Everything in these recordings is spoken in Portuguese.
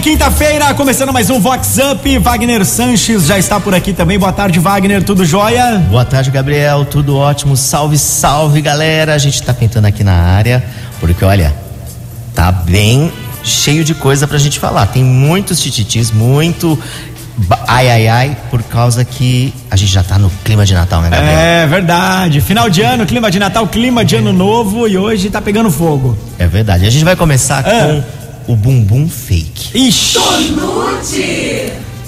bem, quinta-feira, começando mais um Vox Up. Wagner Sanches já está por aqui também. Boa tarde, Wagner, tudo jóia? Boa tarde, Gabriel, tudo ótimo. Salve, salve, galera. A gente tá pintando aqui na área, porque olha, tá bem cheio de coisa pra gente falar. Tem muitos tititis, muito ai ai ai, por causa que a gente já tá no clima de Natal, né, Gabriel? É verdade. Final de ano, clima de Natal, clima de ano novo e hoje tá pegando fogo. É verdade. A gente vai começar É. com o bumbum fake. Ixi.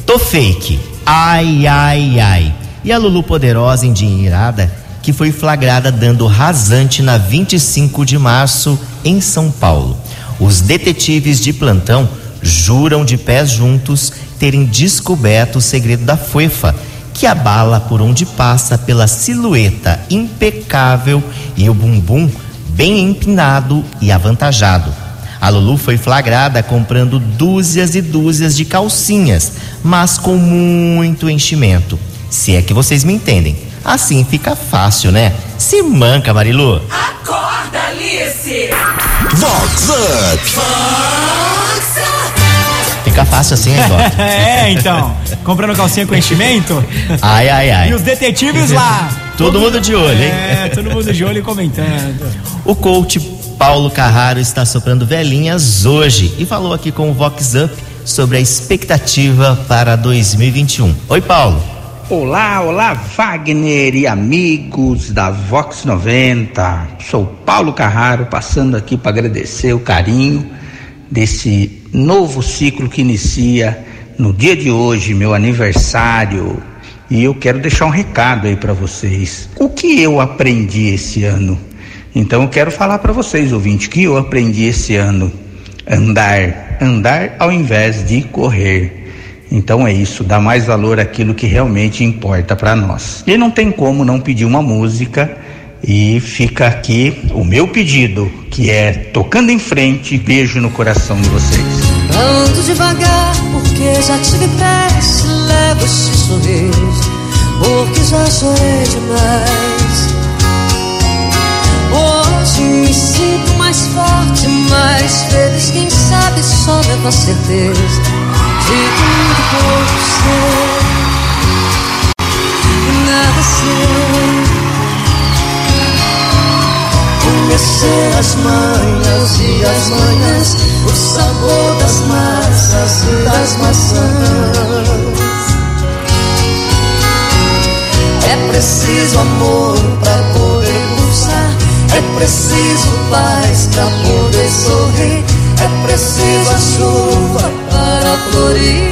Tô fake. Ai, ai, ai. E a Lulu Poderosa endinheirada que foi flagrada dando rasante na 25 de março em São Paulo. Os detetives de plantão juram de pés juntos terem descoberto o segredo da fofa, que abala por onde passa pela silhueta impecável e o bumbum bem empinado e avantajado. A Lulu foi flagrada comprando dúzias e dúzias de calcinhas, mas com muito enchimento. Se é que vocês me entendem. Assim fica fácil, né? Se manca, Marilu. Acorda, Alice! Vox Up. Fica fácil assim, hein, Dó? É, então. Comprando calcinha com enchimento. Ai, ai, ai. E os detetives lá. Todo mundo de olho, hein? É, todo mundo de olho e comentando. O coach Paulo Carraro está soprando velhinhas hoje e falou aqui com o Vox Up sobre a expectativa para 2021. Oi, Paulo. Olá, olá, Wagner e amigos da Vox 90. Sou Paulo Carraro, passando aqui para agradecer o carinho desse novo ciclo que inicia no dia de hoje, meu aniversário. E eu quero deixar um recado aí para vocês. O que eu aprendi esse ano? Então eu quero falar para vocês, ouvinte, que eu aprendi esse ano andar, andar ao invés de correr. Então é isso, dá mais valor àquilo que realmente importa para nós. E não tem como não pedir uma música e fica aqui o meu pedido, que é tocando em frente, beijo no coração de vocês. Ando devagar porque já tive pressa Levo esse sorriso porque já chorei demais Hoje me sinto mais forte, mais feliz. Quem sabe só levo a certeza De muito pouco sei E nada sei. Conhecer as manhas e as manhãs, o sabor das massas e das maçãs. É preciso amor é preciso paz para poder sorrir, é preciso a chuva para florir.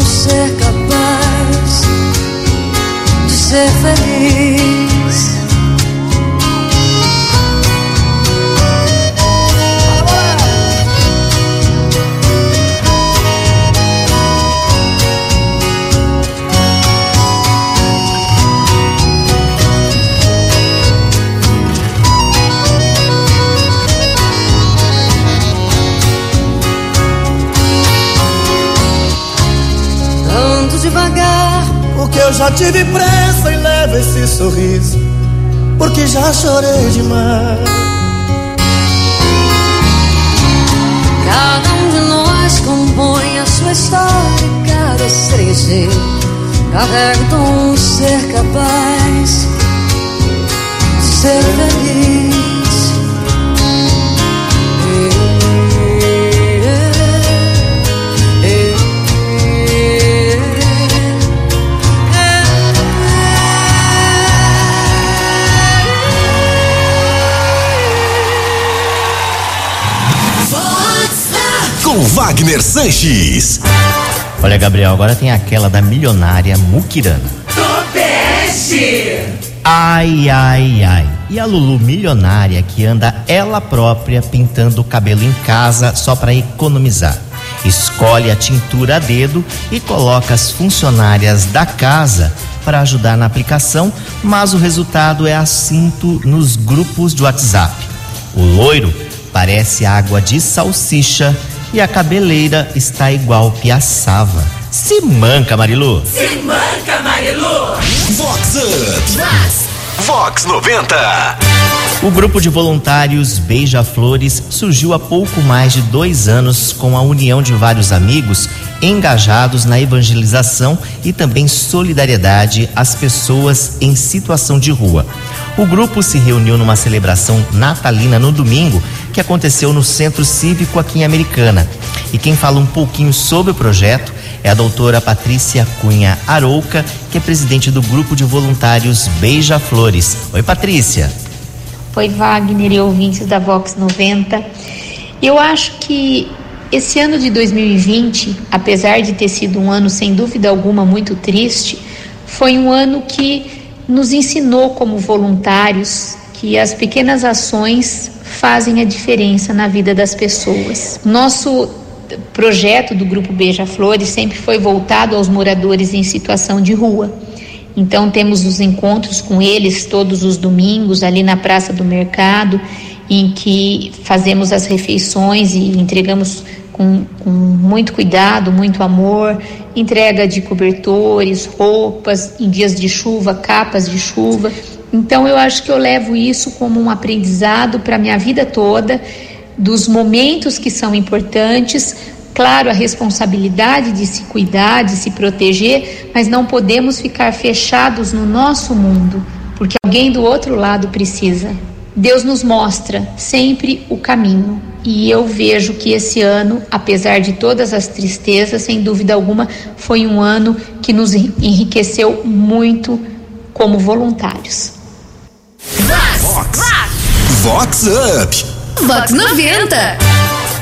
Ser capaz de ser feliz. Eu já tive pressa e levo esse sorriso, porque já chorei demais. cada um de nós compõe a sua história cada estremecer. Carrega um ser capaz de ser feliz. Sanches. Olha, Gabriel, agora tem aquela da milionária Mukirana. Topeste! Ai, ai, ai. E a Lulu milionária que anda ela própria pintando o cabelo em casa só para economizar. Escolhe a tintura a dedo e coloca as funcionárias da casa para ajudar na aplicação, mas o resultado é assinto nos grupos de WhatsApp. O loiro parece água de salsicha e a cabeleira está igual piaçava. Se manca, Marilu. Se manca, Marilu. Vox Up. Vox 90. O grupo de voluntários Beija-Flores surgiu há pouco mais de dois anos com a união de vários amigos engajados na evangelização e também solidariedade às pessoas em situação de rua. O grupo se reuniu numa celebração natalina no domingo que aconteceu no Centro Cívico aqui em Americana. E quem fala um pouquinho sobre o projeto é a doutora Patrícia Cunha Arouca, que é presidente do grupo de voluntários Beija-Flores. Oi, Patrícia. Oi, Wagner e ouvintes da Vox 90. Eu acho que esse ano de 2020, apesar de ter sido um ano sem dúvida alguma muito triste, foi um ano que nos ensinou como voluntários que as pequenas ações fazem a diferença na vida das pessoas. Nosso projeto do Grupo Beija-Flores sempre foi voltado aos moradores em situação de rua. Então, temos os encontros com eles todos os domingos, ali na Praça do Mercado, em que fazemos as refeições e entregamos com, com muito cuidado, muito amor, entrega de cobertores, roupas, em dias de chuva, capas de chuva. Então, eu acho que eu levo isso como um aprendizado para minha vida toda, dos momentos que são importantes, claro, a responsabilidade de se cuidar, de se proteger, mas não podemos ficar fechados no nosso mundo, porque alguém do outro lado precisa. Deus nos mostra sempre o caminho. E eu vejo que esse ano, apesar de todas as tristezas, sem dúvida alguma, foi um ano que nos enriqueceu muito como voluntários. Vox. Vox Up. Vox 90.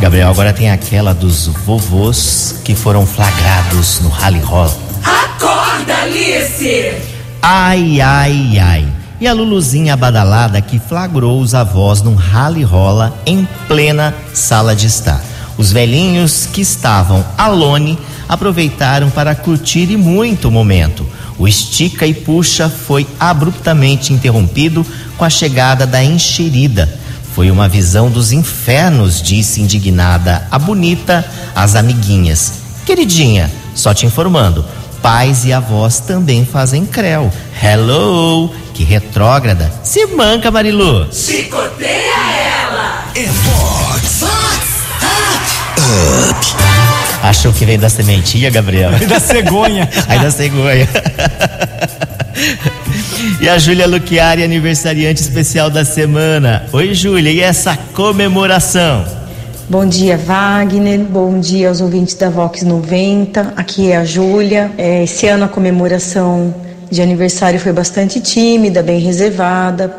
Gabriel, agora tem aquela dos vovôs que foram flagrados no rally roll. Acorda, Alice! Ai, ai, ai. E a Luluzinha badalada que flagrou os avós num rally rola em plena sala de estar. Os velhinhos que estavam alone aproveitaram para curtir e muito o momento. O estica e puxa foi abruptamente interrompido com a chegada da enxerida. Foi uma visão dos infernos, disse indignada a bonita às amiguinhas. Queridinha, só te informando, pais e avós também fazem creu. Hello, que retrógrada. Se manca, Marilu. Chicoteia ela! É Vox Achou que veio da sementinha, Gabriel? Da cegonha. Aí da cegonha. E a Júlia Luquiari, aniversariante especial da semana. Oi, Júlia, e essa comemoração? Bom dia, Wagner. Bom dia aos ouvintes da Vox 90. Aqui é a Júlia. É, esse ano a comemoração de aniversário foi bastante tímida, bem reservada,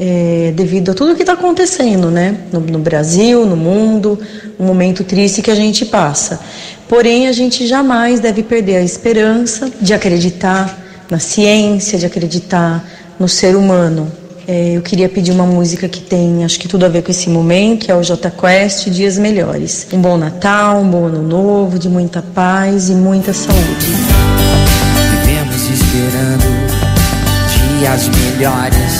é, devido a tudo que está acontecendo, né? No, no Brasil, no mundo, um momento triste que a gente passa. Porém, a gente jamais deve perder a esperança de acreditar na ciência, de acreditar no ser humano. É, eu queria pedir uma música que tem, acho que tudo a ver com esse momento, que é o J Quest, Dias Melhores. Um bom Natal, um bom Ano Novo, de muita paz e muita saúde. Vivemos esperando dias melhores.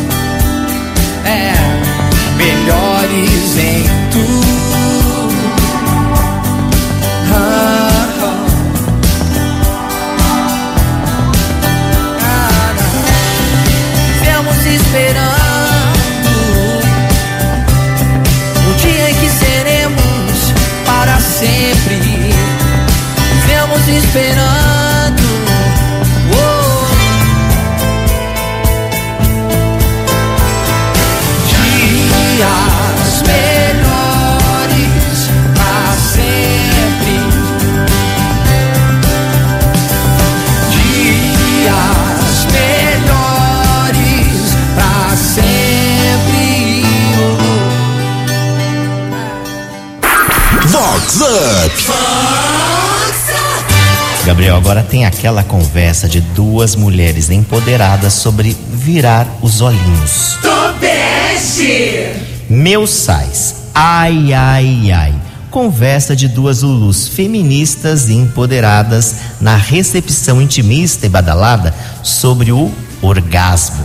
É, melhores em tudo. Ah, esperando o dia em que seremos para sempre. Vivemos esperando. Gabriel, agora tem aquela conversa de duas mulheres empoderadas sobre virar os olhinhos. Tobeste! Meu sais, ai, ai, ai. Conversa de duas Lulus feministas e empoderadas na recepção intimista e badalada sobre o orgasmo.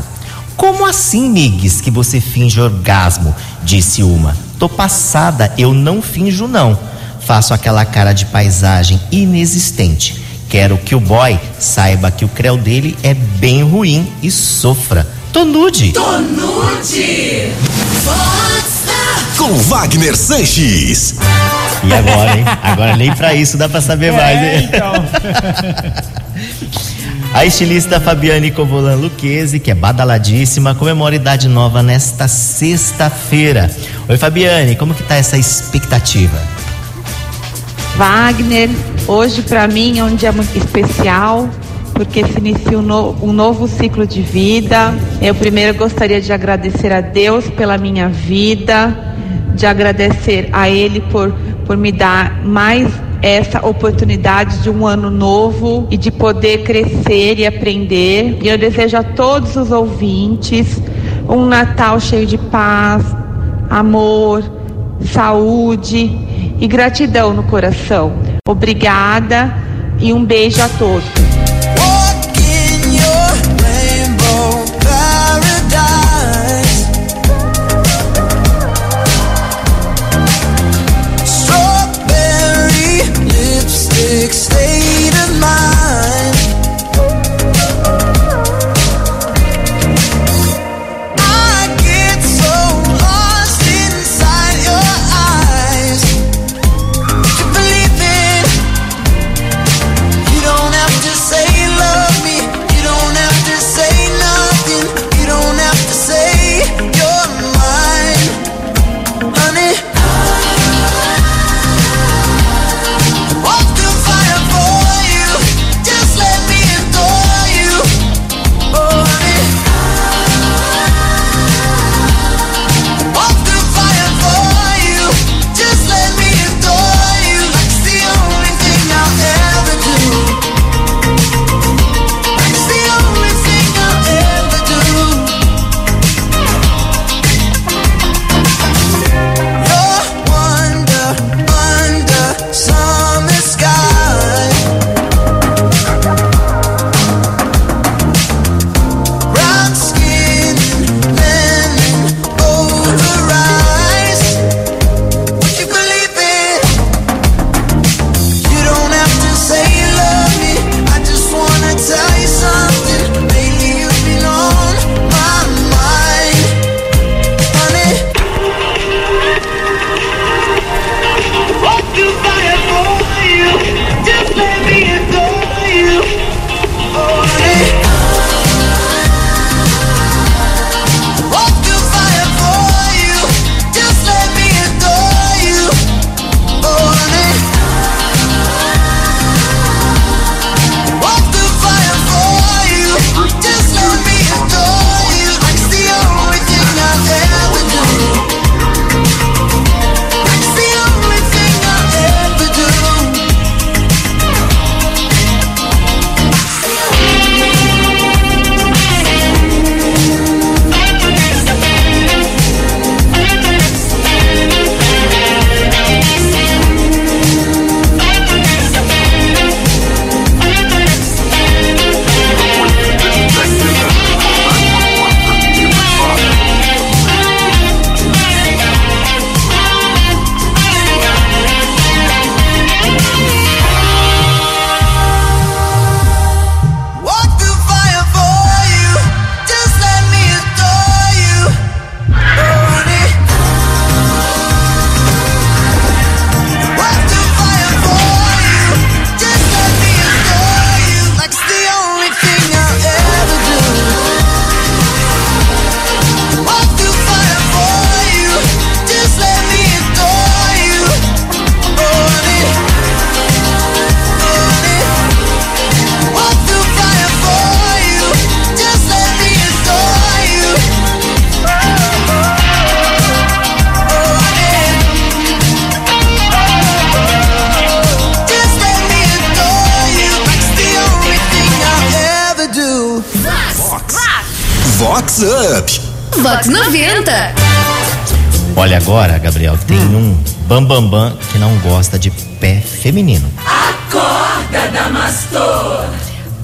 Como assim, Migues, que você finge orgasmo? Disse uma. Tô passada, eu não finjo não. Faço aquela cara de paisagem inexistente. Quero que o boy saiba que o creu dele é bem ruim e sofra. Tô nude. Tonude! Com Wagner Sanches. E agora, hein? Agora nem pra isso dá pra saber mais, hein? A estilista Fabiane Covolan Luquezzi, que é badaladíssima, comemora idade nova nesta sexta-feira. Oi, Fabiane, como que tá essa expectativa? Wagner, hoje para mim é um dia muito especial, porque se inicia um, no- um novo ciclo de vida. Eu primeiro gostaria de agradecer a Deus pela minha vida, de agradecer a Ele por, por me dar mais essa oportunidade de um ano novo e de poder crescer e aprender. E eu desejo a todos os ouvintes um Natal cheio de paz, amor, saúde e gratidão no coração. Obrigada e um beijo a todos. Vox Up. Vox 90. Olha agora, Gabriel, tem um bambambam bam, bam, que não gosta de pé feminino. Acorda, Damastor.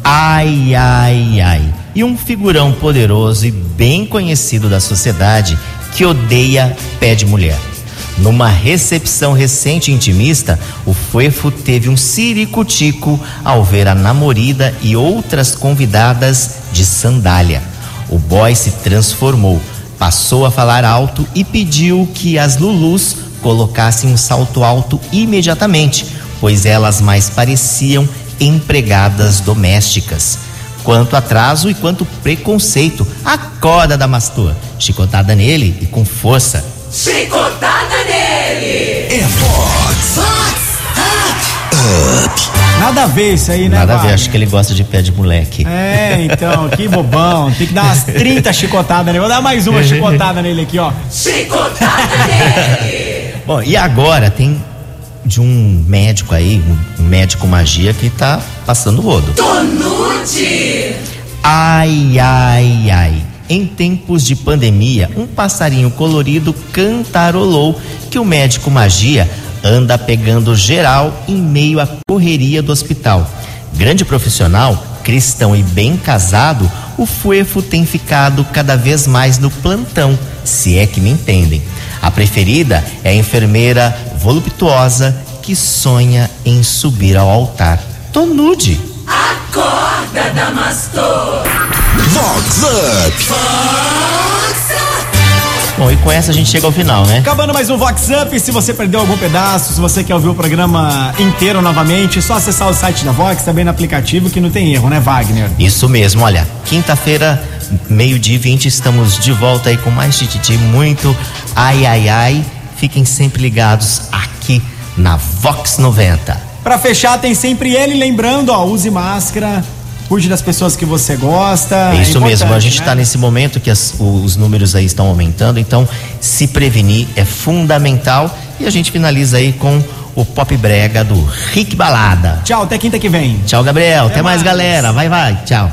Ai, ai, ai. E um figurão poderoso e bem conhecido da sociedade que odeia pé de mulher. Numa recepção recente intimista, o Fuefo teve um ciricutico ao ver a namorada e outras convidadas de sandália. O boy se transformou, passou a falar alto e pediu que as Lulus colocassem um salto alto imediatamente, pois elas mais pareciam empregadas domésticas. Quanto atraso e quanto preconceito, acorda Damastor, chicotada nele e com força. Chicotada nele! É Vox. Vox Up. Nada a ver isso aí, né? Nada a ver, acho que ele gosta de pé de moleque. É, então, que bobão. Tem que dar umas 30 chicotadas nele. Vou dar mais uma chicotada nele aqui, ó. Chicotada nele! Bom, e agora tem de um médico aí, um médico magia que tá passando o rodo. Tonute! Ai, ai, ai. Em tempos de pandemia, um passarinho colorido cantarolou que o médico magia anda pegando geral em meio à correria do hospital. Grande profissional, cristão e bem casado, o Fuefo tem ficado cada vez mais no plantão, se é que me entendem. A preferida é a enfermeira voluptuosa que sonha em subir ao altar. Tô nude. Acorda, Damastor! Vox Up. Bom, e com essa a gente chega ao final, né? Acabando mais um Vox Up. Se você perdeu algum pedaço, se você quer ouvir o programa inteiro novamente, é só acessar o site da Vox, também no aplicativo, que não tem erro, né, Wagner? Isso mesmo, olha, quinta-feira, meio-dia e 20, estamos de volta aí com mais Tititi, muito ai ai ai. Fiquem sempre ligados aqui na Vox 90. Pra fechar, tem sempre ele lembrando, ó, use máscara, cuide das pessoas que você gosta. É isso mesmo, a gente né? está nesse momento que as- os números aí estão aumentando, então se prevenir é fundamental. E a gente finaliza aí com o Pop Brega do Rick Balada. Tchau, até quinta que vem. Tchau, Gabriel. Até, Até mais, mais. galera. Vai, vai. Tchau.